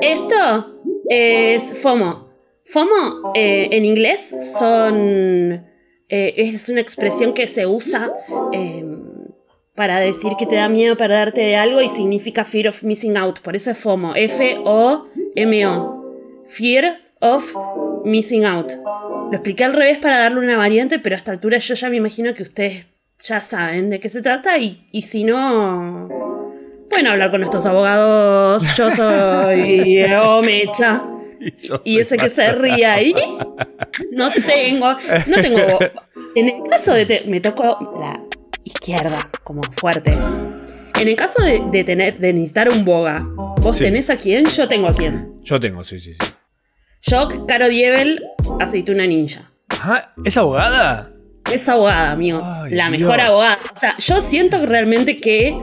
Esto es FOMO. FOMO eh, en inglés son. eh, es una expresión que se usa eh, para decir que te da miedo perderte de algo y significa fear of missing out. Por eso es FOMO. F-O-M-O. Fear of missing out. Lo expliqué al revés para darle una variante, pero a esta altura yo ya me imagino que ustedes ya saben de qué se trata y si no. Pueden hablar con nuestros abogados. Yo soy Omecha. Y, Y ese que se ríe ahí, no tengo, no tengo. En el caso de te- me tocó la izquierda como fuerte. En el caso de, de tener, de necesitar un boga, vos Sí. tenés a quién, yo tengo a quién. Yo tengo, sí, sí, sí. Yo, Caro Dievel, aceituna ninja. Ajá, ¿es abogada? Es abogada, amigo. Ay, la Dios. mejor abogada. O sea, yo siento realmente que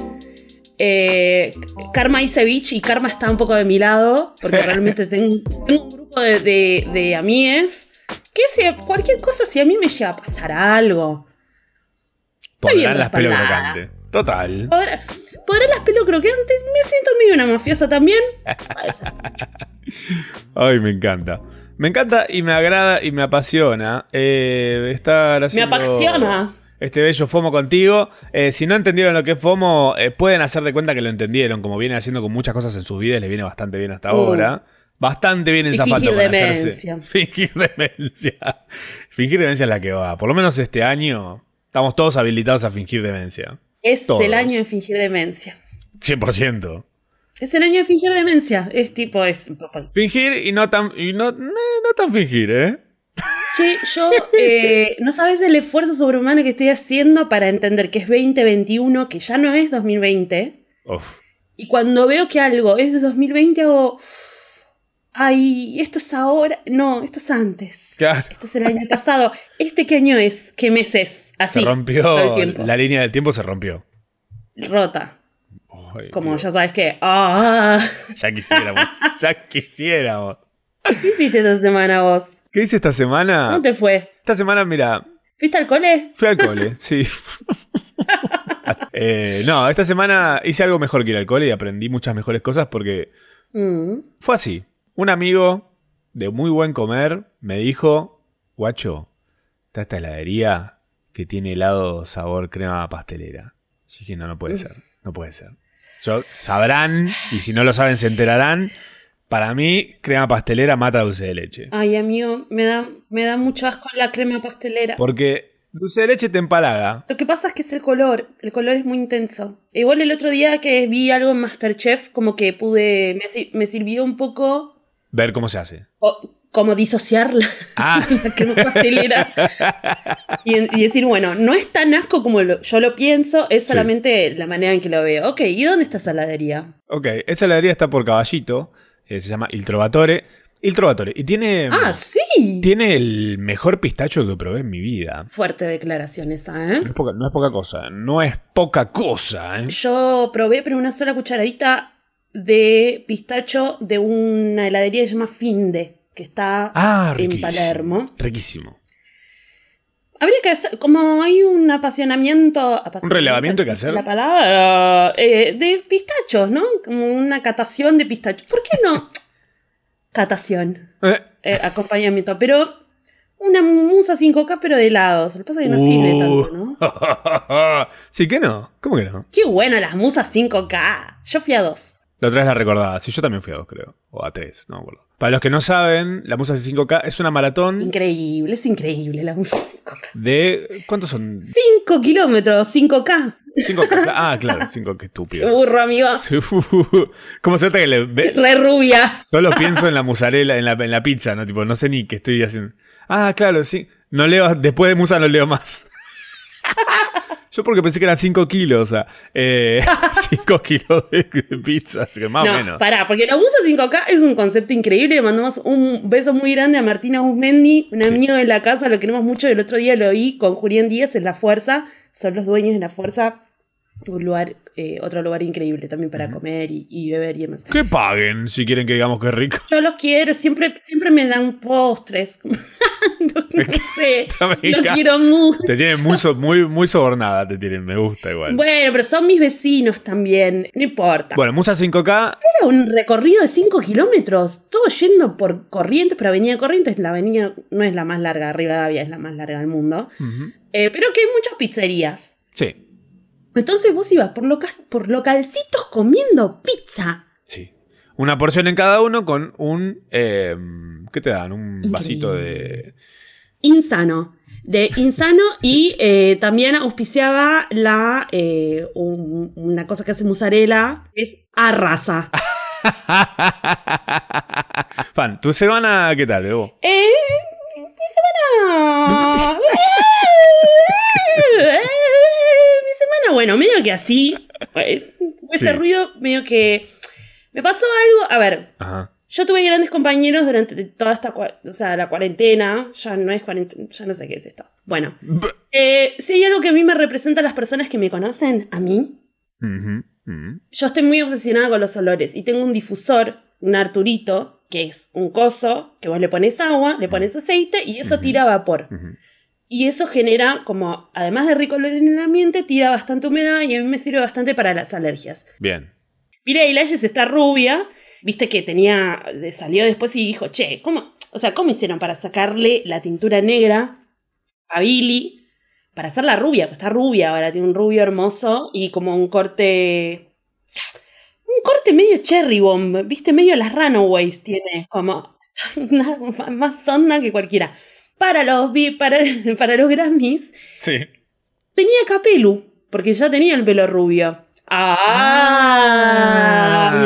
eh, Karma hice bitch y Karma está un poco de mi lado. Porque realmente tengo, tengo un grupo de, de, de amigues que si cualquier cosa, si a mí me llega a pasar algo, bien Podrán las pelo crocante. Total. ¿podrá, ¿podrá las pelo croqueantes? Me siento medio una mafiosa también. Ay, me encanta. Me encanta y me agrada y me apasiona eh, estar Me haciendo apasiona. Este bello FOMO contigo. Eh, si no entendieron lo que es FOMO, eh, pueden hacer de cuenta que lo entendieron, como viene haciendo con muchas cosas en sus vidas, les viene bastante bien hasta Uh. ahora. Bastante bien en Y zapato fingir para demencia. hacerse. Fingir demencia. Fingir demencia es la que va. Por lo menos este año estamos todos habilitados a fingir demencia. Es Todos. el año de fingir demencia. 100%. Es el año de fingir demencia. Es tipo, es. Fingir y no tan, y no, no, no tan fingir, ¿eh? Che, yo eh, no sabes el esfuerzo sobrehumano que estoy haciendo para entender que es 2021, que ya no es 2020. Uf. Y cuando veo que algo es de 2020, hago. Ay, esto es ahora. No, esto es antes. Claro. Esto es el año pasado. ¿Este qué año es? ¿Qué mes es? Así. se rompió. todo el tiempo. La línea del tiempo se rompió. Rota. Como Dios. ya sabes que. ¡Ah! Ya quisiéramos. ya quisiéramos. ¿Qué hiciste esta semana vos? ¿Qué hice esta semana? ¿Cómo te fue? Esta semana, mira, ¿Fuiste al cole? fui al cole, sí. Eh, no, esta semana hice algo mejor que ir al cole y aprendí muchas mejores cosas porque Mm. fue así. Un amigo de muy buen comer me dijo, guacho, está esta heladería que tiene helado sabor crema pastelera. Yo dije, no, no puede ser, no puede ser. Yo, sabrán, y si no lo saben se enterarán, para mí crema pastelera mata dulce de leche. Ay, amigo, me da, me da mucho asco la crema pastelera. Porque dulce de leche te empalaga. Lo que pasa es que es el color. El color es muy intenso. Igual el otro día que vi algo en Masterchef, como que pude. Me, me sirvió un poco. Ver cómo se hace. o- como disociar la, Ah. la crema pastelera. y, y decir, bueno, no es tan asco como lo- yo lo pienso, es Sí. solamente la manera en que lo veo. Ok, ¿y dónde está esa heladería? Ok, esa heladería está por Caballito. Eh, se llama Il Trovatore. Il Trovatore. Y tiene. Ah, sí. Tiene el mejor pistacho que probé en mi vida. Fuerte declaración esa, ¿eh? No es poca, no es poca cosa. No es poca cosa, ¿eh? Yo probé, pero una sola cucharadita de pistacho de una heladería que se llama Finde, que está Ah, en. Palermo. Riquísimo. Habría que hacer, como hay un apasionamiento. Un relevamiento que hacer. La palabra. eh, de pistachos, ¿no? Como una catación de pistachos. ¿Por qué no? Catación. Eh, eh, acompañamiento. Pero una musa 5K, pero de helados. Lo que pasa es que no sirve uh. tanto, ¿no? sí que no. ¿Cómo que no? Qué bueno las musas 5K. Yo fui a dos. La otra vez la recordaba. Sí, yo también fui a dos, creo. O a tres, no me acuerdo. Para los que no saben, la Musa 5K es una maratón Increíble, es increíble la musa 5K. de. ¿Cuántos son? 5 kilómetros, 5K. 5K. Ah, claro, 5, qué Qué estúpido. burro, amigo. ¿Cómo se que le ve- Re rubia. Solo pienso en la musarela, en la, en la pizza, ¿no? Tipo, no sé ni qué estoy haciendo. Ah, claro, sí. No leo, después de musa no leo más. Yo porque pensé que eran 5 kilos, o sea, 5 kilos de, de pizza, que más o no, menos. pará, porque la musa 5K es un concepto increíble. Le mandamos un beso muy grande a Martina Guzmendi, un amigo de la casa, lo queremos mucho. El otro día lo vi con Julián Díaz en La Fuerza. Son los dueños de La Fuerza. Un lugar, eh, otro lugar increíble también para comer y, y beber y demás. Que paguen si quieren que digamos que es rico. Yo los quiero, siempre, siempre me dan postres. no sé, Me lo encanta. quiero mucho. Te tienen muy, so- muy, muy sobornada, te tienen, me gusta igual. Bueno, Bueno, pero son mis vecinos también, no importa. Musa 5K, Era un recorrido de 5 kilómetros, todo yendo por Corrientes, pero Avenida Corrientes, la avenida no es la más larga, Rivadavia es la más larga del mundo, eh, pero que hay muchas pizzerías. sí, Entonces vos ibas por, loca- por localcitos comiendo pizza. sí. Una porción en cada uno con un... eh, ¿Qué te dan? Un Increíble. vasito de... Insano. De Insano y eh, también auspiciaba la eh, un- una cosa que hace que es arrasa. Fan, ¿tu semana qué tal, Bebo? Eh, mi semana. mi semana, bueno, medio que así. Ese Sí. ruido, medio que. Me pasó algo. A ver, Ajá. Yo tuve grandes compañeros durante toda esta. O sea, la cuarentena. Ya no es cuarentena. Ya no sé qué es esto. Bueno, eh, si hay algo que a mí me representa a las personas que me conocen, a mí, ujú, ujú. yo estoy muy obsesionada con los olores y tengo un difusor, un Arturito, que es un coso que vos le pones agua, le pones aceite y eso Ujú. tira vapor. Y eso genera, como, además de rico olor en el ambiente, tira bastante humedad y a mí me sirve bastante para las alergias. Bien. Billie Eilish está rubia, viste que tenía, salió después y dijo, che, ¿cómo, o sea, ¿cómo hicieron para sacarle la tintura negra a Billie? Para hacerla rubia, pues está rubia ahora, tiene un rubio hermoso y como un corte... Un corte medio cherry bomb, viste, medio las Runaways tiene, como más onda que cualquiera. Para los, para, para los Grammys Sí. tenía capelu, porque ya tenía el pelo rubio. Ah,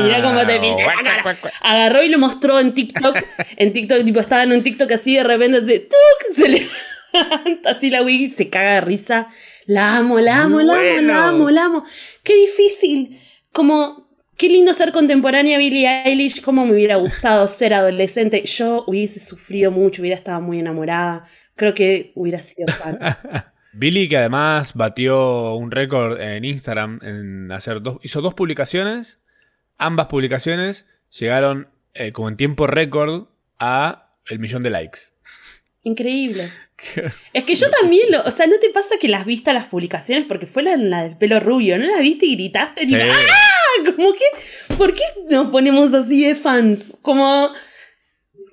mira cómo te pinté la cara. Agarró y lo mostró en TikTok. En TikTok, tipo, estaba en un TikTok así, de repente así, ¡tuc! se levanta así la wig y se caga de risa. La amo, la amo, la amo, la amo, la amo. Qué difícil. Como, qué lindo ser contemporánea Billie Eilish. Cómo me hubiera gustado ser adolescente. Yo hubiese sufrido mucho, hubiera estado muy enamorada. Creo que hubiera sido fan. Billy, que además batió un récord en Instagram en hacer dos, hizo dos publicaciones. Ambas publicaciones llegaron eh, como en tiempo récord a el millón de likes. Increíble. Es que yo también lo, o sea, ¿no te pasa que las viste a las publicaciones? Porque fue la, la del pelo rubio, ¿no las viste y gritaste? Tipo, Sí. ¡ah! Como que, ¿por qué nos ponemos así de fans? Como,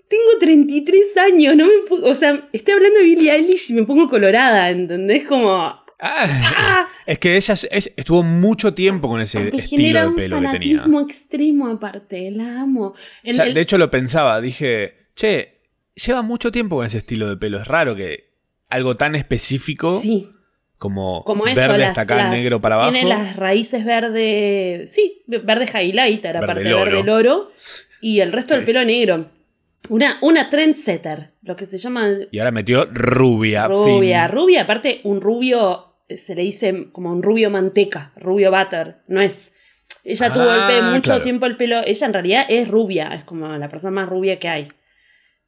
tengo 33 años, no me, o sea, estoy hablando de Billie Eilish y me pongo colorada, ¿entendés? Como, Ah, es que ella es- estuvo mucho tiempo con ese estilo genera de un pelo que tenía. fanatismo extremo aparte, la amo. El- de hecho lo pensaba, dije, che, lleva mucho tiempo con ese estilo de pelo. Es raro que algo tan específico sí. como, Como eso, verde las- hasta acá, las- negro para abajo. Tiene las raíces verde, sí, verde highlighter, Verde aparte loro. verde loro, y el resto Sí. del pelo negro. Una, una trendsetter, lo que se llama Y ahora metió rubia. rubia. fin. Rubia, aparte, un rubio eh, se le dice como un rubio manteca, rubio butter, no es. Ella Ah, tuvo el pelo, mucho claro. tiempo el pelo, ella en realidad es rubia, es como la persona más rubia que hay.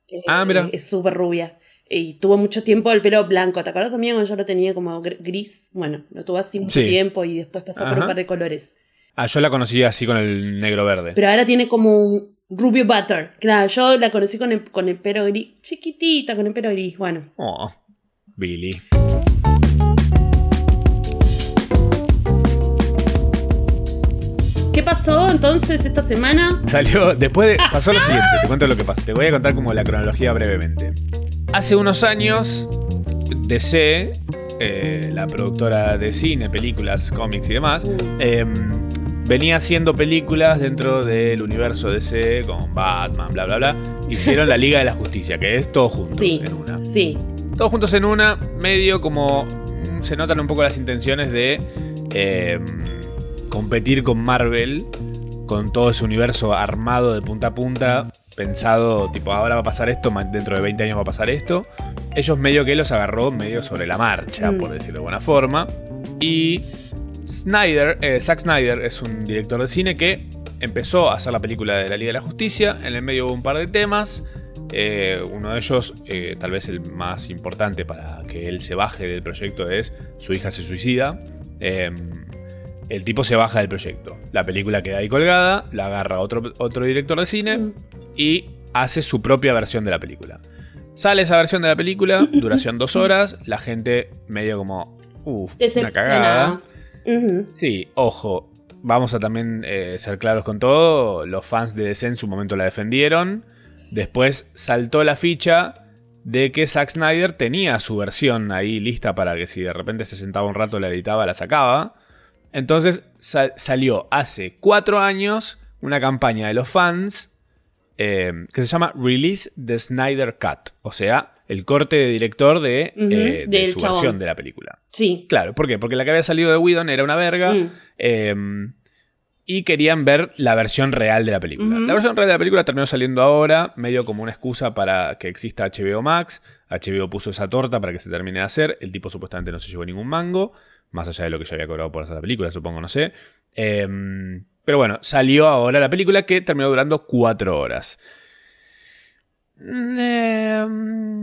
Eh, Ah, mira. Es súper rubia. Y tuvo mucho tiempo el pelo blanco. ¿Te acuerdas, amigo, cuando yo lo tenía como gr- gris? Bueno, lo tuvo así mucho Sí. tiempo y después pasó por un par de colores. Ah, yo la conocí así con el negro verde. Pero ahora tiene como un rubio butter. Claro, yo la conocí con el, con el pelo gris. Chiquitita, con el pelo gris. Bueno. Oh, Billy. ¿Qué pasó entonces esta semana? Salió, después de, pasó lo siguiente, te cuento lo que pasó. Te voy a contar como la cronología brevemente. Hace unos años, DC, eh, la productora de cine, películas, cómics y demás, eh, venía haciendo películas dentro del universo DC con Batman, bla, bla, bla. Hicieron la Liga de la Justicia, que es todos juntos Sí, en una. sí. Todos juntos en una, medio como mm, se notan un poco las intenciones de eh, competir con Marvel, con todo ese universo armado de punta a punta, pensado tipo ahora va a pasar esto, dentro de 20 años va a pasar esto. Ellos medio que los agarró medio sobre la marcha, Mm. por decirlo de buena forma. Y Snyder, eh, Zack Snyder es un director de cine que empezó a hacer la película de la Liga de la Justicia. En el medio hubo un par de temas. Eh, uno de ellos, eh, tal vez el más importante para que él se baje del proyecto, es su hija se suicida. Eh, el tipo se baja del proyecto. La película queda ahí colgada, la agarra otro, otro director de cine Mm. y hace su propia versión de la película. Sale esa versión de la película, duración dos horas, la gente medio como, uff, una cagada. Sí, ojo, vamos a también eh, ser claros con todo, los fans de DC en su momento la defendieron, después saltó la ficha de que Zack Snyder tenía su versión ahí lista para que si de repente se sentaba un rato la editaba, la sacaba. Entonces sa- salió hace cuatro años una campaña de los fans eh, que se llama Release the Snyder Cut, o sea, el corte de director de, eh, de su chabón. versión de la película. Sí. Claro, ¿por qué? Porque la que había salido de Whedon era una verga. Mm. eh, y querían ver la versión real de la película. La versión real de la película terminó saliendo ahora, medio como una excusa para que exista HBO Max. HBO puso esa torta para que se termine de hacer. El tipo supuestamente no se llevó ningún mango, más allá de lo que ya había cobrado por hacer la película, supongo, no sé. Eh, pero bueno, salió ahora la película que terminó durando cuatro horas. Eh,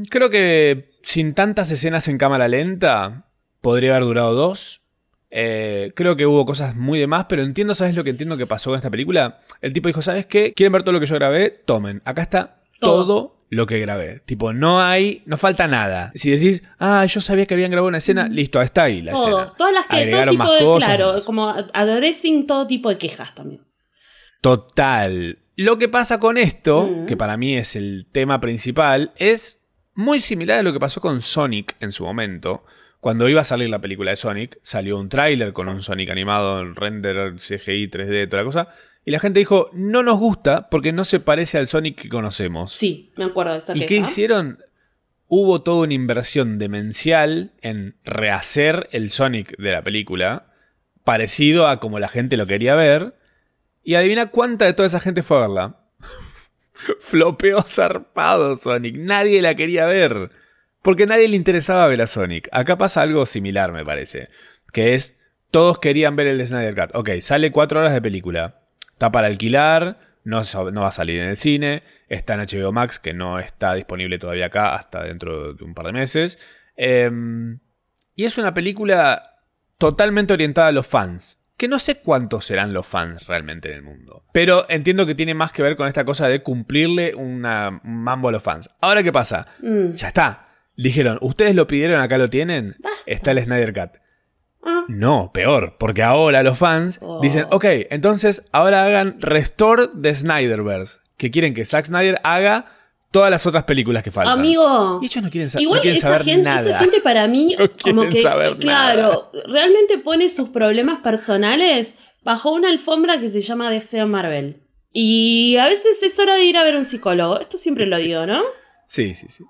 creo que sin tantas escenas en cámara lenta, podría haber durado dos. Eh, creo que hubo cosas muy de más, pero entiendo, ¿sabes lo que entiendo que pasó con esta película? El tipo dijo, ¿sabes qué? ¿Quieren ver todo lo que yo grabé? Tomen, acá está todo, Todo. lo que grabé. Tipo, no hay, no falta nada. Si decís, ah, yo sabía que habían grabado una escena, listo, está ahí la Todo. escena. Todas las que, todo tipo más de, cosas, claro, más. como addressing todo tipo de quejas también. Total. Lo que pasa con esto, Mm. que para mí es el tema principal, es muy similar a lo que pasó con Sonic en su momento. Cuando iba a salir la película de Sonic, salió un tráiler con un Sonic animado en render, CGI, 3D, toda la cosa. Y la gente dijo, no nos gusta porque no se parece al Sonic que conocemos. Sí, me acuerdo de esa ¿Y queja. qué hicieron? Hubo toda una inversión demencial en rehacer el Sonic de la película, parecido a como la gente lo quería ver. Y adivina cuánta de toda esa gente fue a verla. Flopeó zarpado Sonic. Nadie la quería ver. Porque nadie le interesaba ver a Sonic. Acá pasa algo similar, me parece. Que es, todos querían ver el Snyder Cut. Ok, sale cuatro horas de película. Está para alquilar, no va a salir en el cine. Está en HBO Max, que no está disponible todavía acá hasta dentro de un par de meses. Em, y es una película totalmente orientada a los fans. Que no sé cuántos serán los fans realmente en el mundo. Pero entiendo que tiene más que ver con esta cosa de cumplirle una, un mambo a los fans. Ahora, ¿qué pasa? Mm. Ya está. Dijeron, ustedes lo pidieron, acá lo tienen. Basta. Está el Snyder Cut. Ah, No, peor, porque ahora los fans Oh. dicen, ok, entonces ahora hagan Restore the Snyderverse, que quieren que Zack Snyder haga todas las otras películas que faltan. amigo. Y ellos no quieren, sa- Igual no quieren esa saber gente, nada. esa gente para mí, No como que, saber claro, realmente pone sus problemas personales bajo una alfombra que se llama Deseo Marvel. Y a veces es hora de ir a ver un psicólogo. Esto siempre lo digo, ¿no? Sí, sí, sí.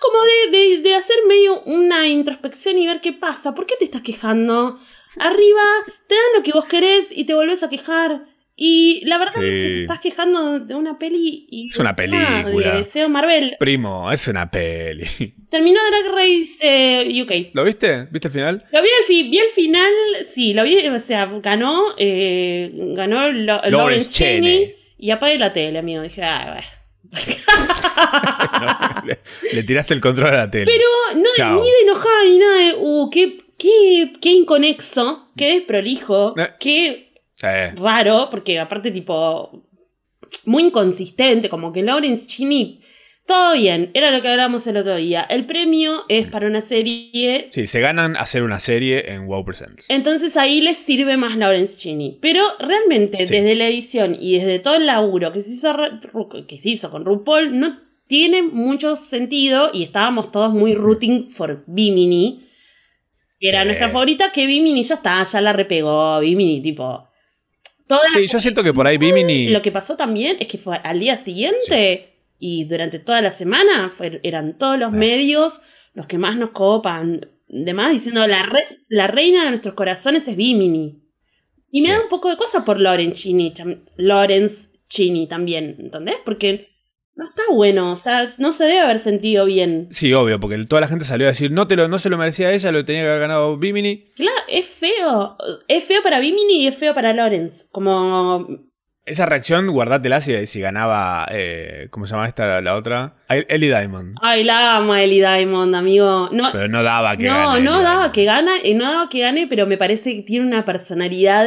Como de, de- de hacer medio una introspección y ver qué pasa. ¿Por qué te estás quejando? Arriba te dan lo que vos querés y te volvés a quejar. Y la verdad es que te estás quejando de una peli y Es una película. De Deseo Marvel. Primo, es una peli. Terminó Drag Race eh, UK. ¿Lo viste? ¿Viste el final? Lo vi al, fi- vi al final, sí, lo vi, o sea, ganó, eh, ganó Lo- Lawrence Cheney. Y apagué la tele, amigo. Dije, ay, bueno. No, le, le tiraste el control a la tele. Pero no, Chao. ni de enojada ni nada de, uh, qué, qué, qué inconexo, qué desprolijo, Eh. qué Raro, porque aparte, tipo, muy inconsistente, como que Lawrence Cheney, todo bien, era lo que hablábamos el otro día. El premio es para una serie sí, se ganan hacer una serie en WoW Presents. Entonces ahí les sirve más Lawrence Cheney. Pero realmente, Sí. desde la edición y desde todo el laburo que se hizo, que se hizo con RuPaul, no tiene mucho sentido. Y estábamos todos muy rooting for Bimini. Que era Sí. nuestra favorita, que Bimini ya está, ya la repegó. Bimini, tipo. Sí, yo siento que por ahí Bimini. Lo que pasó también es que fue al día siguiente y durante toda la semana fue- eran todos los medios los que más nos copan. Demás diciendo la, re- la reina de nuestros corazones es Bimini. Y me Sí. da un poco de cosa por Lawrence Chini, Lawrence Chini también, ¿entendés? Porque no está bueno, o sea, no se debe haber sentido bien. Sí, obvio, porque toda la gente salió a decir, no, te lo, no se lo merecía ella, lo tenía que haber ganado Bimini. Claro, es feo. Es feo para Bimini y es feo para Lawrence. Como Esa reacción, guardátela si, si ganaba, eh, ¿cómo se llama esta, la otra? Ellie Diamond. Ay, la amo a Ellie Diamond, amigo. No, Pero no daba que no, gane no Ellie daba que gana, eh, no daba que gane, pero me parece que tiene una personalidad,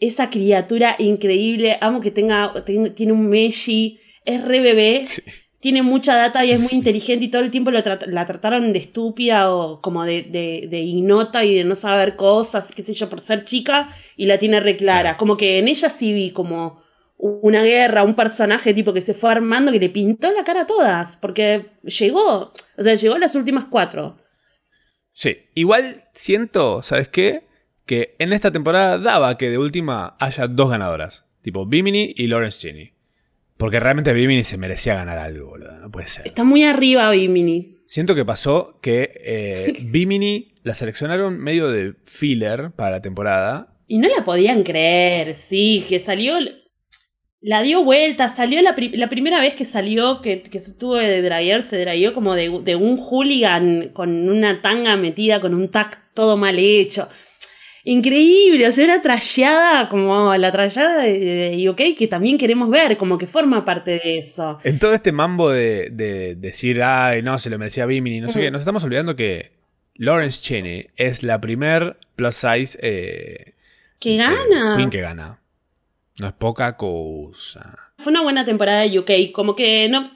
esa criatura increíble. Amo que tenga, ten- tiene un Meshi, es re bebé. Sí. tiene mucha data y es muy inteligente y todo el tiempo lo la trataron de estúpida o como de, de, de ignota y de no saber cosas, qué sé yo, por ser chica y la tiene re clara. Como que en ella sí vi como una guerra, un personaje tipo que se fue armando que le pintó la cara a todas, porque llegó, o sea, llegó a las últimas cuatro. Sí, igual siento, ¿sabes qué? Que en esta temporada daba que de última haya dos ganadoras, tipo Bimini y Lawrence Cheney. Porque realmente Bimini se merecía ganar algo, boludo, no puede ser. Está muy arriba Bimini. Siento que pasó que eh, Bimini la seleccionaron medio de filler para la temporada. Y no la podían creer, sí, que salió. La dio vuelta, salió la, pri- la primera vez que salió, que, que se tuvo de draguear, se dragueó como de, de un hooligan con una tanga metida, con un tac todo mal hecho. Increíble, o sea, una trayada como la trayada de, de UK que también queremos ver, como que forma parte de eso. En todo este mambo de, de decir, ay, no, se lo merecía Bimini, no sé Mm. qué, nos estamos olvidando que Lawrence Cheney es la primer plus size eh, ¡Que eh, gana! queen que gana. No es poca cosa. Fue una buena temporada de UK, como que no...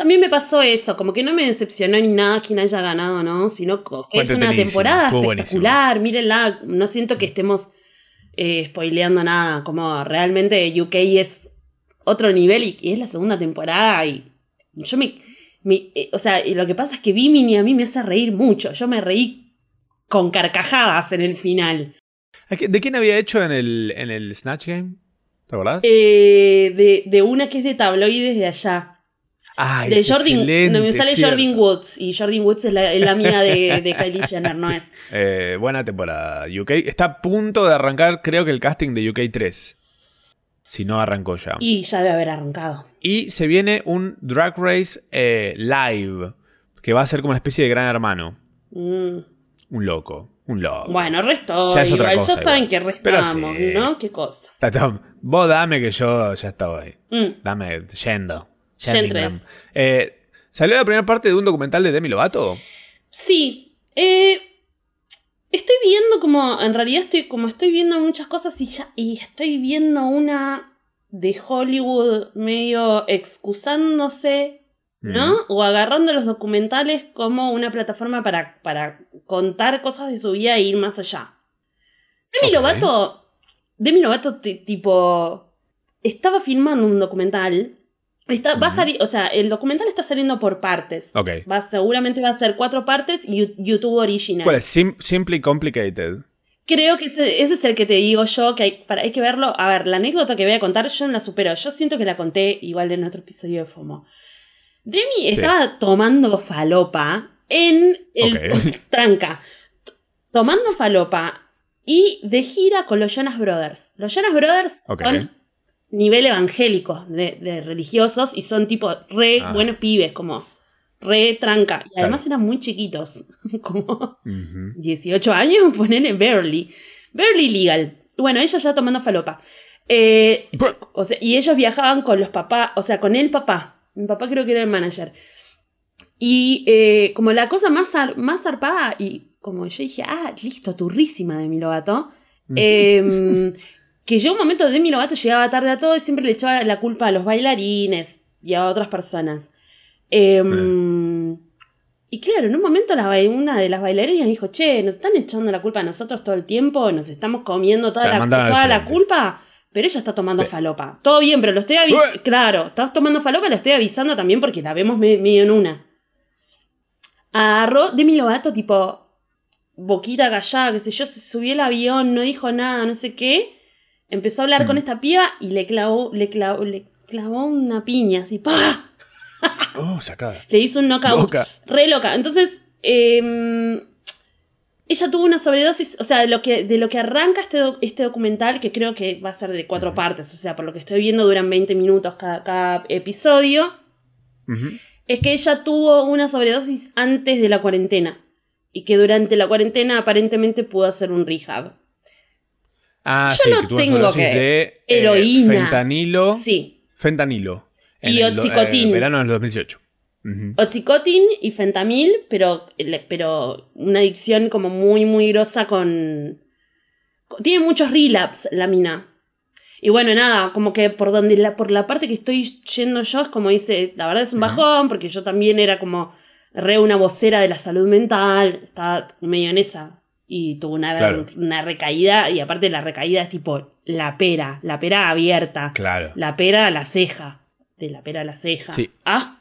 También me pasó eso, como que no me decepcionó ni nada quien haya ganado, ¿no? Sino que Fue es una temporada espectacular, mírenla, no siento que estemos eh, spoileando nada, como realmente UK es otro nivel y, y es la segunda temporada y yo me... me- eh, o sea, lo que pasa es que Bimini a mí me hace reír mucho, yo me reí con carcajadas en el final. ¿A qué- ¿De quién había hecho en el, en el Snatch Game? ¿Te acordás? Eh, de, de una que es de tabloides de allá. Ay, de es Jordan, no, me sale cierto. Jordan Woods y Jordan Woods es la, es la amiga de, de Kylie Jenner, no es. Eh, buena temporada. UK está a punto de arrancar, creo que el casting de UK 3. Si no arrancó ya. Y, Y ya debe haber arrancado. se viene un Drag Race eh, live. Que va a ser como una especie de gran hermano. Mm. Un loco. Un loco. Bueno, resto. Ya es otra cosa, ya saben que restamos, sí. ¿no? Qué cosa. Vos dame que yo ya estoy. Mm. Dame, yendo. Entres. Eh, ¿Salió la primera parte de un documental de Demi Lovato? Sí. eh, estoy viendo como. En realidad estoy como estoy viendo muchas cosas y ya. Y estoy viendo una de Hollywood medio excusándose ¿no? Mm. O agarrando los documentales como una plataforma para, para contar cosas de su vida e ir más allá. Demi. Lovato, Demi Lovato ti- tipo, estaba filmando un documental. Está, va a salir, o sea, el documental está saliendo por partes. Ok. Va, seguramente va a ser cuatro partes y YouTube original. ¿Cuál es? Sim- Simply Complicated. Creo que ese, ese es el que te digo yo, que hay, para, hay que verlo. A ver, la anécdota que voy a contar yo no la supero. Yo siento que la conté igual en otro episodio de FOMO. Demi estaba tomando falopa en el tranca. Tomando falopa y de gira con los Jonas Brothers. Los Jonas Brothers Ok. son nivel evangélico de, de religiosos y son tipo re Ah. buenos pibes, como re tranca. Y además Claro. eran muy chiquitos, como Ujú. 18 años, ponen Beverly. Beverly Legal. Bueno, ella ya tomando falopa. Eh, o sea, y ellos viajaban con los papás, o sea, con el papá. Mi papá creo que era el manager. Y eh, como la cosa más, más zarpada, y como yo dije, ah, listo, turrísima de mi Lovato. em, que yo un momento de mi Lovato llegaba tarde a todo y siempre le echaba la culpa a los bailarines y a otras personas. Em, y claro, en un momento la una de las bailarinas dijo, che, nos están echando la culpa a nosotros todo el tiempo, nos estamos comiendo toda, La toda la culpa, pero ella está tomando falopa. Todo bien, pero lo estoy avisando. Claro, estás tomando falopa, lo estoy avisando también porque la vemos me- medio en una. Agarró Demi Lovato, tipo, boquita callada, qué sé yo, se subió al avión, no dijo nada, no sé qué. Empezó a hablar Mm. con esta piba y le clavó, le clavó, le clavó una piña, así, ¡pa! Oh, sacada. Le hizo un knockout. Loca. Re loca. Entonces, eh, ella tuvo una sobredosis, o sea, de lo que, de lo que arranca este, doc- este documental, que creo que va a ser de cuatro partes, o sea, por lo que estoy viendo duran 20 minutos cada, cada episodio, es que ella tuvo una sobredosis antes de la cuarentena. Y que durante la cuarentena aparentemente pudo hacer un rehab. Ah, Yo sí, no que tengo que- de eh, heroína. fentanilo. Sí. Fentanilo. En Y el oxicotin. verano del 2018. Ujú. Oxicotin y fentamil, pero, pero una adicción como muy, muy grosa con... con- Tiene muchos relapse la mina. Y bueno, nada, como que por donde la, por la parte que estoy yendo yo es como dice, la verdad es un bajón, porque yo también era como re una vocera de la salud mental, estaba medio en esa. Y tuve una, Claro. una recaída, y aparte la recaída es tipo la pera, la pera abierta, Claro. la pera a la ceja, de la pera a la ceja. Sí. Ah,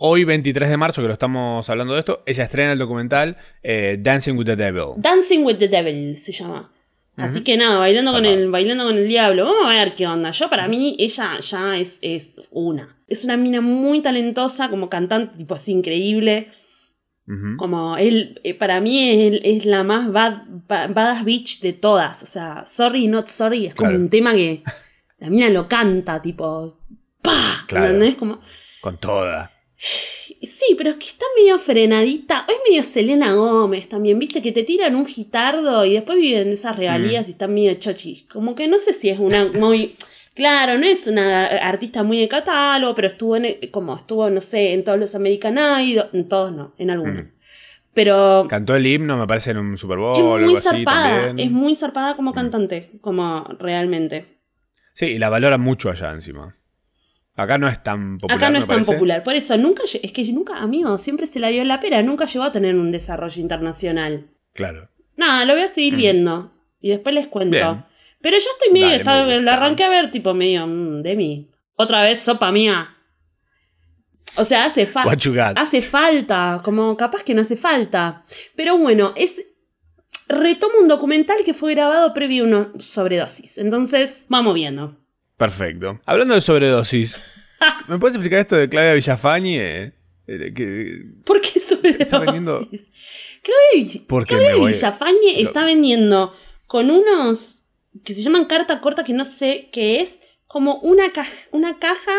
Hoy, 23 de marzo, que lo estamos hablando de esto, ella estrena el documental eh, Dancing with the Devil. Dancing with the Devil se llama. Así que nada, bailando con, el, bailando con el diablo. Vamos a ver qué onda. Yo, para mí, ella ya es, es una. Es una mina muy talentosa, como cantante, tipo así, increíble. Como él, eh, para mí es, es la más bad, badass bitch de todas. O sea, Sorry Not Sorry es como Claro. un tema que la mina lo canta, tipo, ¡pa! Claro. ¿Entendés? Como, Con toda. Sí, pero es que está medio frenadita. Es medio Selena Gómez también, viste, que te tiran un gitardo y después viven de esas regalías Mm. y están medio chochis. Como que no sé si es una muy. Claro, no es una artista muy de catálogo, pero estuvo en, como estuvo, no sé, en todos los American Idol, en todos no, en algunos. Pero Cantó el himno, me parece, en un Super Bowl es o muy algo zarpada, es muy zarpada como Mm. cantante, como realmente. Sí, y la valora mucho allá encima. Acá no es tan popular. Acá no es tan parece. popular, por eso nunca, es que nunca, amigo, siempre se la dio en la pera, nunca llegó a tener un desarrollo internacional. Claro. Nada, lo voy a seguir viendo. Y después les cuento. Mm. Bien. Pero ya estoy medio. Dale, estaba- lo arranqué a ver, tipo medio. mm, de mí. Otra vez sopa mía. O sea, hace falta. Hace falta. Como capaz que no hace falta. Pero bueno, es. Retomo un documental que fue grabado previo a una sobredosis. Entonces, vamos viendo. Perfecto. Hablando de sobredosis, ¿me puedes explicar esto de Claudia Villafañe? Eh, que- ¿Por qué sobredosis? Está vendiendo- Claudia, Claudia Villafañe está vendiendo con unos que se llaman carta corta que no sé qué es, como una, ca- una caja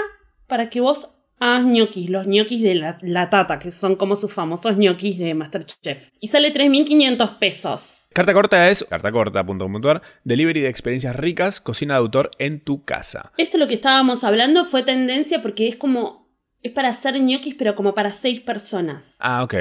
para que vos hagas ñoquis, los ñoquis de la, la tata, que son como sus famosos ñoquis de Masterchef. Y sale 3.500 pesos. Carta corta es cartacorta.com.ar, delivery de experiencias ricas, cocina de autor en tu casa. Esto lo que estábamos hablando fue tendencia porque es como... Es para hacer ñoquis, pero como para seis personas. Ah, ok.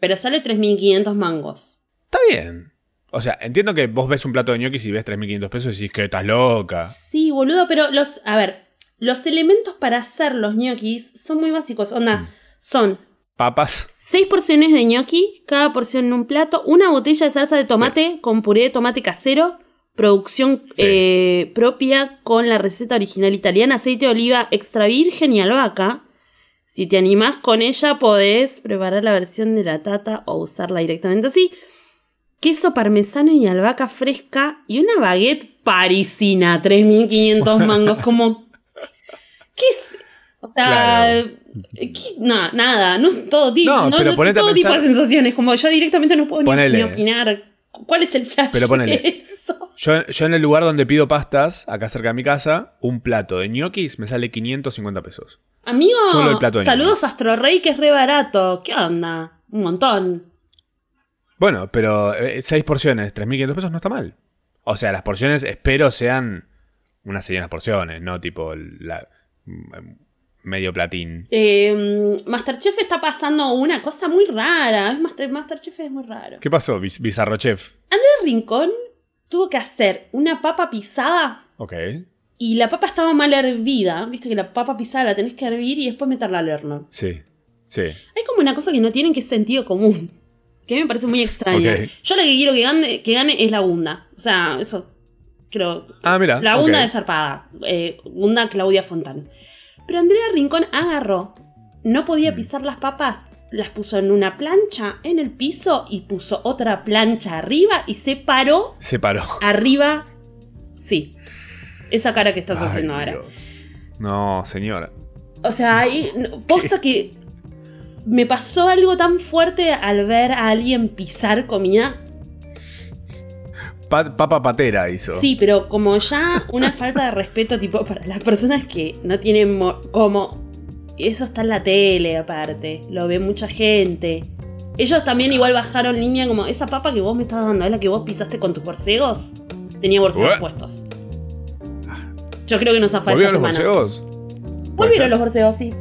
Pero sale 3.500 mangos. Está bien. O sea, entiendo que vos ves un plato de ñoquis y ves 3.500 pesos y decís que estás loca. Sí, boludo, pero los. A ver, los elementos para hacer los ñoquis son muy básicos. Onda, Mm. son Papas. seis porciones de ñoqui, cada porción en un plato, una botella de salsa de tomate con puré de tomate casero, producción eh, propia con la receta original italiana, aceite de oliva extra virgen y albahaca. Si te animás con ella, podés preparar la versión de la tata o usarla directamente así. Queso parmesano y albahaca fresca y una baguette parisina, 3.500 mangos. Como, ¿qué es? O sea, Claro. ¿qué? No, nada, no es todo, tipo, No, no, pero no- todo tipo de sensaciones. Como yo directamente no puedo ni, Ponele. ni opinar. ¿Cuál es el flash Pero ponele. de eso? Yo, yo en el lugar donde pido pastas, acá cerca de mi casa, un plato de ñoquis me sale 550 pesos. Amigo, Solo el plato de saludos a Astro Rey, que es re barato. ¿Qué onda? Un montón. Bueno, pero 6 porciones, 3.500 pesos no está mal. O sea, las porciones espero sean unas señoras porciones, no tipo la, mm, medio platín. Eh, Masterchef está pasando una cosa muy rara. Es Master- Masterchef es muy raro. ¿Qué pasó, Biz- Bizarro Chef? Andrés Rincón tuvo que hacer una papa pisada Ok. y la papa estaba mal hervida. Viste que la papa pisada la tenés que hervir y después meterla al horno. Sí, sí. Hay como una cosa que no tienen que es sentido común. Que me parece muy extraña. Yo lo que quiero que gane, que gane es la Gunda. O sea, eso creo. Ah, mira. La. Gunda de zarpada. Eh, Gunda Claudia Fontán. Pero Andrea Rincón agarró. No podía pisar las papas. Las puso en una plancha en el piso y puso otra plancha arriba y se paró Se paró. arriba. Sí. Esa cara que estás Ay, haciendo ahora. No, señora. O sea, ahí, no, posta que me pasó algo tan fuerte al ver a alguien pisar comida. Pa- papa patera hizo. Sí, pero como ya una falta de respeto tipo para las personas que no tienen mo- como... Eso está en la tele aparte, lo ve mucha gente. Ellos también igual bajaron línea como esa papa que vos me estás dando, ¿es la que vos pisaste con tus borcegos? Tenía borcegos puestos. Yo creo que nos zafó esta ¿Volvieron los semana. borseos? ¿Puede Volvieron ser? los borcegos, sí.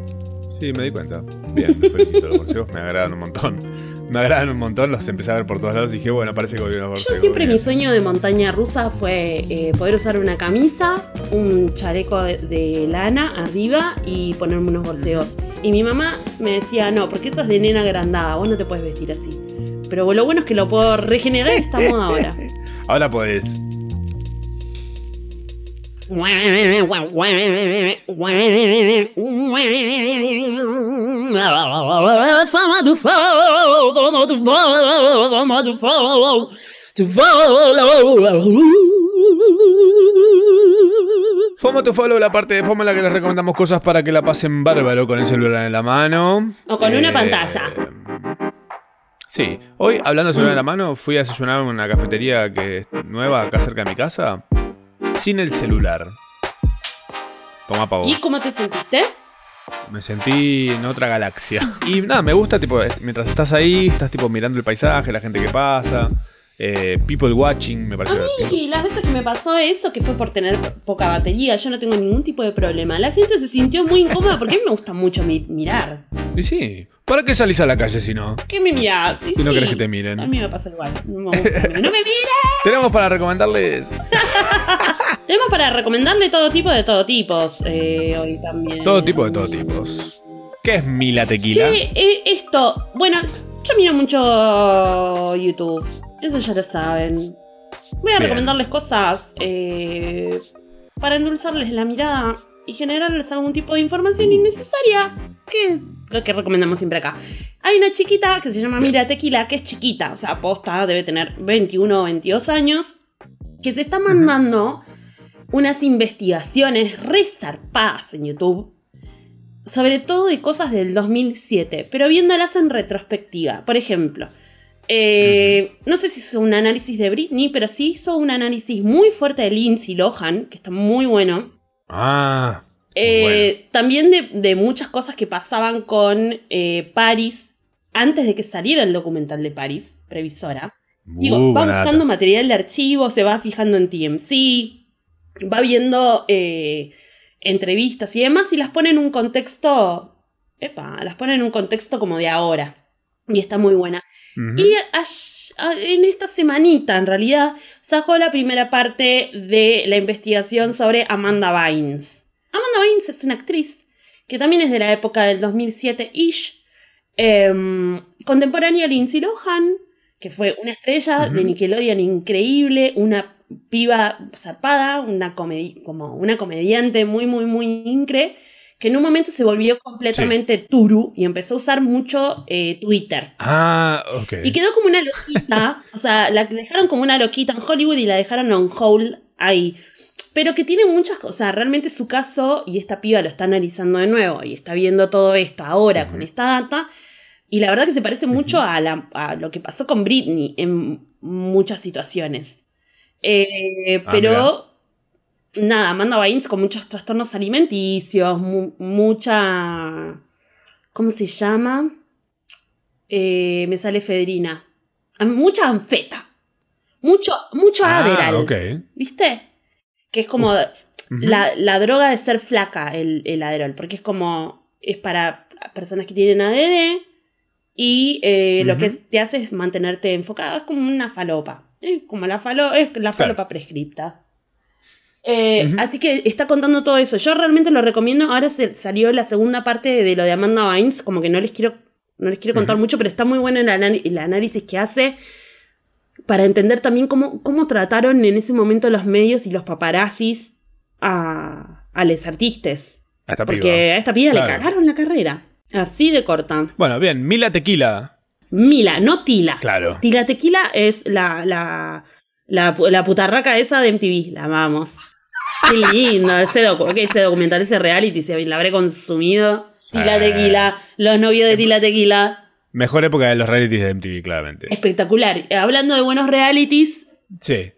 Sí, me di cuenta. Bien, me felicito los. Me agradan un montón. Me agradan un montón. Los empecé a ver por todos lados y dije, bueno, parece que volvieron los Yo siempre bien. mi sueño de montaña rusa fue eh, poder usar una camisa un chaleco de, de lana arriba y ponerme unos borseos. Y mi mamá me decía, no, porque eso es de nena agrandada, vos no te puedes vestir así. Pero lo bueno es que lo puedo regenerar y está moda ahora. Ahora podés. Fomo to follow, la parte de Fomo en la que les recomendamos cosas para que la pasen bárbaro con el celular en la mano. O con una Eh, pantalla. Sí, hoy hablando de celular en la mano, fui a desayunar en una cafetería que es nueva acá cerca de mi casa, sin el celular. Toma pavo. ¿Y cómo te sentiste? Me sentí en otra galaxia. Y nada, me gusta, tipo, mientras estás ahí, estás tipo mirando el paisaje, la gente que pasa, eh, people watching, me parece divertido. Y las veces que me pasó eso, que fue por tener poca batería, yo no tengo ningún tipo de problema. La gente se sintió muy incómoda porque a mí me gusta mucho mi- mirar. Y sí, ¿para qué salís a la calle si no? ¿Qué me mirás? Si no querés que te miren. A mí me pasa igual. No me gusta. ¡No me miras! Tenemos para recomendarles Tenemos para recomendarle todo tipo de todo tipos eh, hoy también. todo tipo de todo tipos. ¿Qué es Mila Tequila? Che, eh, esto, bueno, yo miro mucho YouTube, eso ya lo saben. Voy a Bien. recomendarles cosas eh, para endulzarles la mirada y generarles algún tipo de información innecesaria, que es lo que recomendamos siempre acá. Hay una chiquita que se llama Mira Tequila, que es chiquita, o sea, posta, debe tener 21 o 22 años, que se está mandando unas investigaciones re zarpadas en YouTube sobre todo de cosas del 2007, pero viéndolas en retrospectiva. Por ejemplo, eh, no sé si hizo un análisis de Britney, pero sí hizo un análisis muy fuerte de Lindsay Lohan, que está muy bueno. Ah, Eh, También de, de muchas cosas que pasaban con eh, Paris antes de que saliera el documental de Paris, previsora. Digo, Uh, va buscando data. material de archivo, se va fijando en TMC, va viendo eh, entrevistas y demás y las pone en un contexto, epa, las pone en un contexto como de ahora. Y está muy buena. Y ash- a- en esta semanita, en realidad, sacó la primera parte de la investigación sobre Amanda Bynes. Amanda Bynes es una actriz que también es de la época del 2007-ish, em, contemporánea a Lindsay Lohan, que fue una estrella de Nickelodeon increíble, una piba zarpada, una, comedi- como una comediante muy, muy, muy incre, que en un momento se volvió completamente turu y empezó a usar mucho eh, Twitter. Ah, ok. Y quedó como una loquita, o sea, la dejaron como una loquita en Hollywood y la dejaron on hold ahí. Pero que tiene muchas cosas, realmente su caso, y esta piba lo está analizando de nuevo y está viendo todo esto ahora con esta data, y la verdad que se parece mucho a, la- a lo que pasó con Britney en muchas situaciones. Eh, Ah, pero, nada, Amanda Bynes con muchos trastornos alimenticios, mu- mucha... ¿Cómo se llama? Eh, me sale Federina. Ah, Mucha anfeta. Mucho, mucho ah, Adderall. ¿Viste? Que es como la, la droga de ser flaca, el, el Adderall. Porque es como. Es para personas que tienen ADD. Y eh, lo que te hace es mantenerte enfocado. Es como una falopa. Es como la, falo, es la falopa prescripta. Eh. Así que está contando todo eso. Yo realmente lo recomiendo. Ahora se, salió la segunda parte de lo de Amanda Bynes. Como que no les quiero, no les quiero contar mucho, pero está muy bueno el, análisis que hace para entender también cómo, cómo trataron en ese momento los medios y los paparazzis a, a los artistas. A esta Porque piba. a esta piba Claro. le cagaron la carrera. Así de corta. Bueno, bien, Mila Tequila. Mila, no Tila. Claro. Tila Tequila es la, la, la, la putarraca esa de MTV. La amamos. Qué lindo. ese, docu- ese documental, ese reality, se la habré consumido. Tila Sí. Tequila, los novios de Tila Tequila. Mejor época de los realities de MTV, claramente. Espectacular. Eh, Hablando de buenos realities, Sí.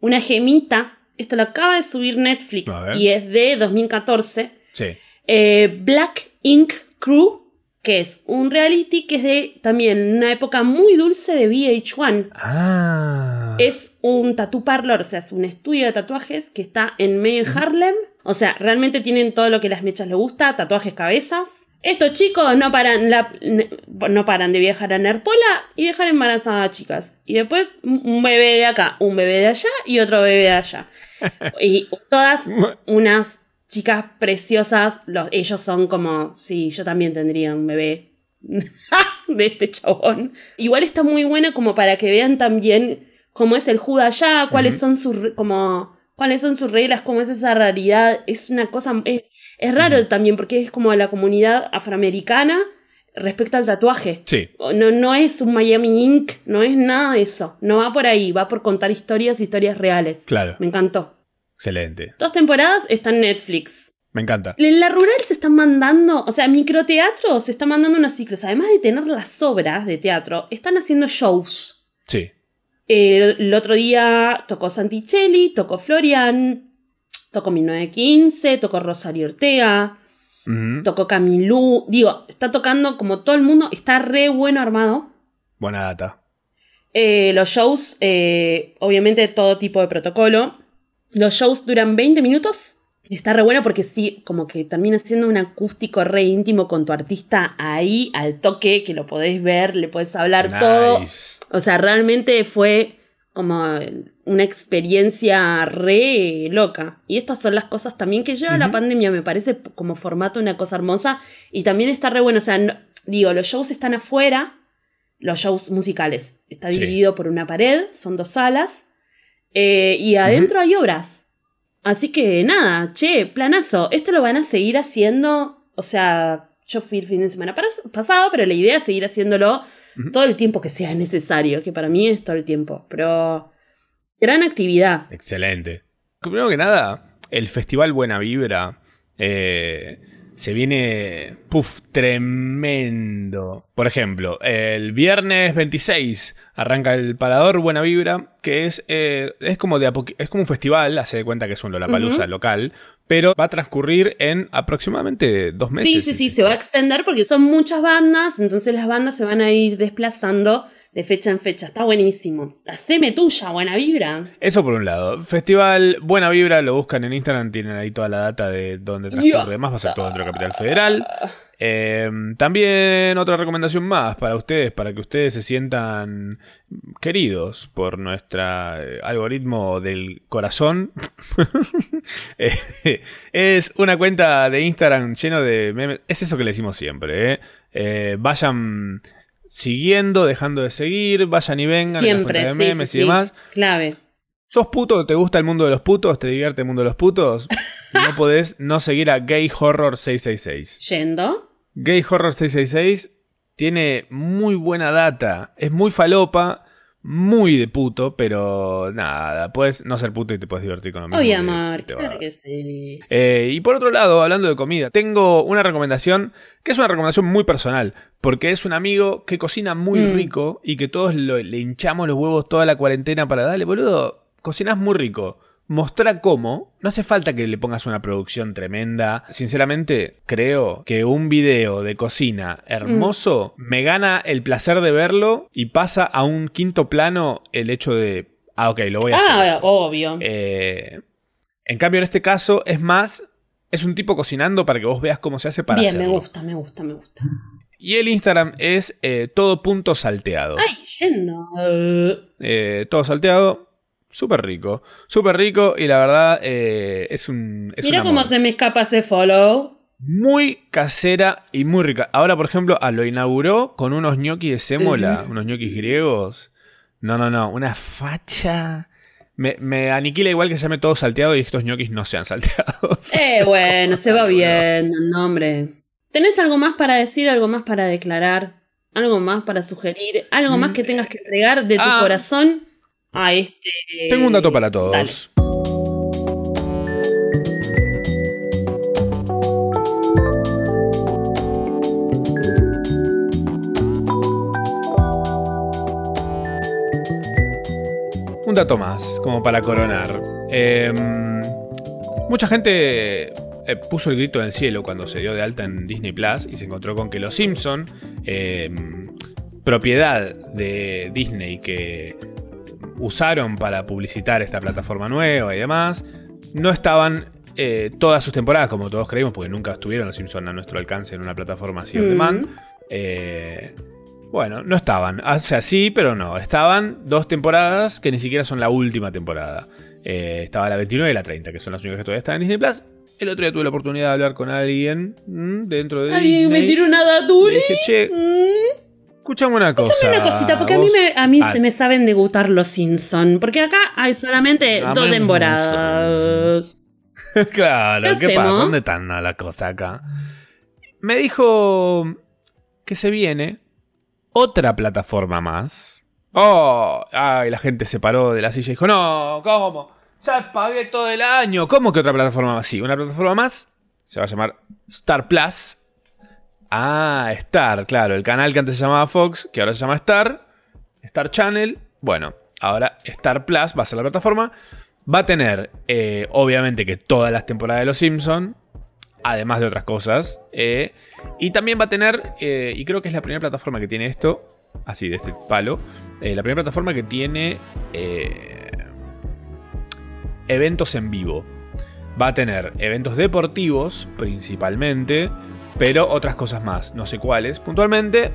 una gemita. Esto lo acaba de subir Netflix y es de 2014. Sí. Eh, Black Ink Crew, que es un reality que es de también una época muy dulce de VH1. Ah. Es un tattoo parlor, o sea, es un estudio de tatuajes que está en medio de Harlem. O sea, realmente tienen todo lo que las mechas les gusta, tatuajes cabezas. Estos chicos no paran, la- no paran de viajar a Nerpola y dejar embarazadas a chicas. Y después un bebé de acá, un bebé de allá y otro bebé de allá. y todas unas chicas preciosas. Los, ellos son como, sí, yo también tendría un bebé de este chabón. Igual está muy buena como para que vean también cómo es el Juda allá, cuáles son sus como cuáles son sus reglas, cómo es esa raridad. Es una cosa es, es raro también porque es como la comunidad afroamericana respecto al tatuaje. Sí. No, no es un Miami Ink, no es nada de eso. No va por ahí, va por contar historias, historias reales. Claro. Me encantó. Excelente. Dos temporadas están en Netflix. Me encanta. En la rural se están mandando, o sea, microteatro se está mandando unos ciclos. Además de tener las obras de teatro, están haciendo shows. Sí. El, el otro día tocó Santicelli, tocó Florian, tocó 1915, tocó Rosario Ortega, tocó Camilú. Digo, está tocando como todo el mundo, está re bueno armado. Buena data. Eh, los shows, eh, obviamente todo tipo de protocolo. Los shows duran 20 minutos. Y está re bueno porque sí, como que termina siendo un acústico re íntimo con tu artista ahí al toque, que lo podés ver, le podés hablar todo. O sea, realmente fue como una experiencia re loca. Y estas son las cosas también que lleva la pandemia, me parece como formato una cosa hermosa. Y también está re bueno, o sea, no- digo, los shows están afuera, los shows musicales. Está Sí. dividido por una pared, son dos salas. Eh, y adentro hay obras. Así que nada, che, planazo. Esto lo van a seguir haciendo. O sea, yo fui el fin de semana pas- pasado, pero la idea es seguir haciéndolo todo el tiempo que sea necesario, que para mí es todo el tiempo. Pero gran actividad. Excelente. Primero que nada, el Festival Buena Vibra eh, se viene, puff, tremendo. Por ejemplo, el viernes 26 arranca el Parador Buena Vibra, que es, eh, es, como, de es como un festival, hace de cuenta que es un Lollapalooza Ujú. local, pero va a transcurrir en aproximadamente dos meses. Sí, sí, sí, se va a extender porque son muchas bandas, entonces las bandas se van a ir desplazando de fecha en fecha. Está buenísimo. Haceme tuya, buena vibra. Eso por un lado. Festival Buena Vibra, lo buscan en Instagram, tienen ahí toda la data de dónde transcurre y demás, va a ser todo dentro de Capital Federal. Eh, también otra recomendación más para ustedes, para que ustedes se sientan queridos por nuestro algoritmo del corazón. Eh, es una cuenta de Instagram lleno de memes. Es eso que le decimos siempre. ¿eh? Eh, vayan siguiendo, dejando de seguir, vayan y vengan. Siempre, sí, de memes sí, y demás. Clave. ¿Sos puto? ¿Te gusta el mundo de los putos? ¿Te divierte el mundo de los putos? No podés no seguir a Gay Horror 666. Yendo. Gay Horror 666 tiene muy buena data. Es muy falopa, muy de puto, pero nada, puedes no ser puto y te puedes divertir con lo mismo. Obvio, que amor. te va a Claro que sí. Eh, y por otro lado, hablando de comida, tengo una recomendación que es una recomendación muy personal, porque es un amigo que cocina muy Mm. rico y que todos lo- le hinchamos los huevos toda la cuarentena para darle, boludo, cocinás muy rico. Mostrá cómo. No hace falta que le pongas una producción tremenda. Sinceramente, creo que un video de cocina hermoso me gana el placer de verlo y pasa a un quinto plano el hecho de. Ah, ok, lo voy a hacer. Ah, esto". obvio. Eh, en cambio, en este caso es más, es un tipo cocinando para que vos veas cómo se hace para Bien, me gusta, me gusta, me gusta. Y el Instagram es eh, todo punto salteado. Ay, yendo. Eh, todo salteado, súper rico. Súper rico y la verdad eh, es un... Es Mira cómo se me escapa ese follow. Muy casera y muy rica. Ahora, por ejemplo, ah, lo inauguró con unos ñoquis de sémola, unos ñoquis griegos. No, no, no, una facha... Me, me aniquila igual que se llame todo salteado y estos ñoquis no sean salteados. Eh, bueno, se va bien, no, hombre. ¿Tenés algo más para decir, algo más para declarar? ¿Algo más para sugerir? ¿Algo más que tengas que entregar de tu Ah. corazón a este... Tengo un dato para todos. Dale. Un dato más, como para coronar. Eh, mucha gente eh, puso el grito en el cielo cuando se dio de alta en Disney Plus y se encontró con que Los Simpson, eh, propiedad de Disney que usaron para publicitar esta plataforma nueva y demás, no estaban eh, todas sus temporadas como todos creímos, porque nunca estuvieron Los Simpson a nuestro alcance en una plataforma así on Mm. demand. Eh, bueno, no estaban. O sea, sí, pero no. Estaban dos temporadas que ni siquiera son la última temporada. Eh, estaba la 29 y la 30, que son las únicas que todavía están en Disney Plus. El otro día tuve la oportunidad de hablar con alguien mm, dentro de Alguien me Disney. tiró una Le datuli. dije, che, Mm. Escuchame una cosa. Escúchame una cosita, porque a mí, me, a mí Ah, se me saben de gustar los Simpsons. Porque acá hay solamente dos temporadas. claro, ¿Qué ¿qué, pasa? ¿Dónde está la cosa acá? Me dijo que se viene otra plataforma más. Oh, ay, la gente se paró de la silla y dijo, no, ¿cómo? Ya pagué todo el año. ¿Cómo que otra plataforma más? Sí, una plataforma más. Se va a llamar Star Plus. Ah, Star, claro. El canal que antes se llamaba Fox, que ahora se llama Star. Star Channel. Bueno, ahora Star Plus va a ser la plataforma. Va a tener, eh, obviamente, que todas las temporadas de Los Simpson. Además de otras cosas. eh, y también va a tener, eh, y creo que es la primera plataforma que tiene esto. Así, de este palo. la primera plataforma que tiene eventos en vivo. Va a tener eventos deportivos, principalmente. Pero otras cosas más. No sé cuáles puntualmente.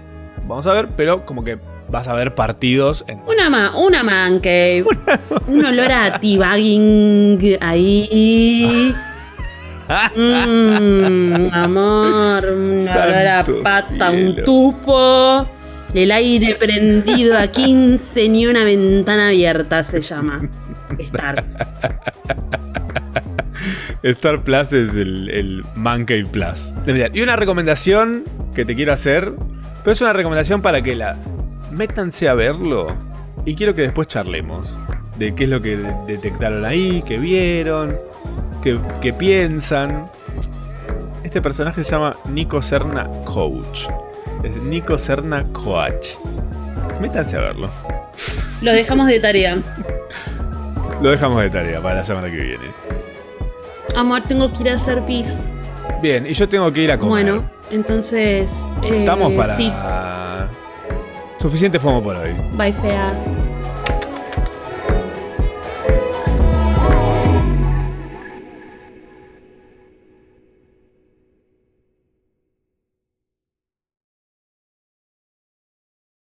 Vamos a ver, pero como que vas a ver partidos en Una, ma una man cave. Un olor a teabagging ahí. Mmm, amor. Un olor a pata, un tufo. El aire prendido a 15 ni una ventana abierta se llama. Stars. Star Plus es el, el Man Cave Plus. Y una recomendación que te quiero hacer, pero es una recomendación para que la métanse a verlo y quiero que después charlemos de qué es lo que de- detectaron ahí, qué vieron, qué, qué piensan. Este personaje se llama Nico Serna Coach. Es Nico Serna Coach. Métanse a verlo. Lo dejamos de tarea. Lo dejamos de tarea para la semana que viene. Amor, tengo que ir a hacer pis. Bien, y yo tengo que ir a comer. Bueno, entonces. eh, Estamos para. Sí, Suficiente FOMO por hoy. bye feas.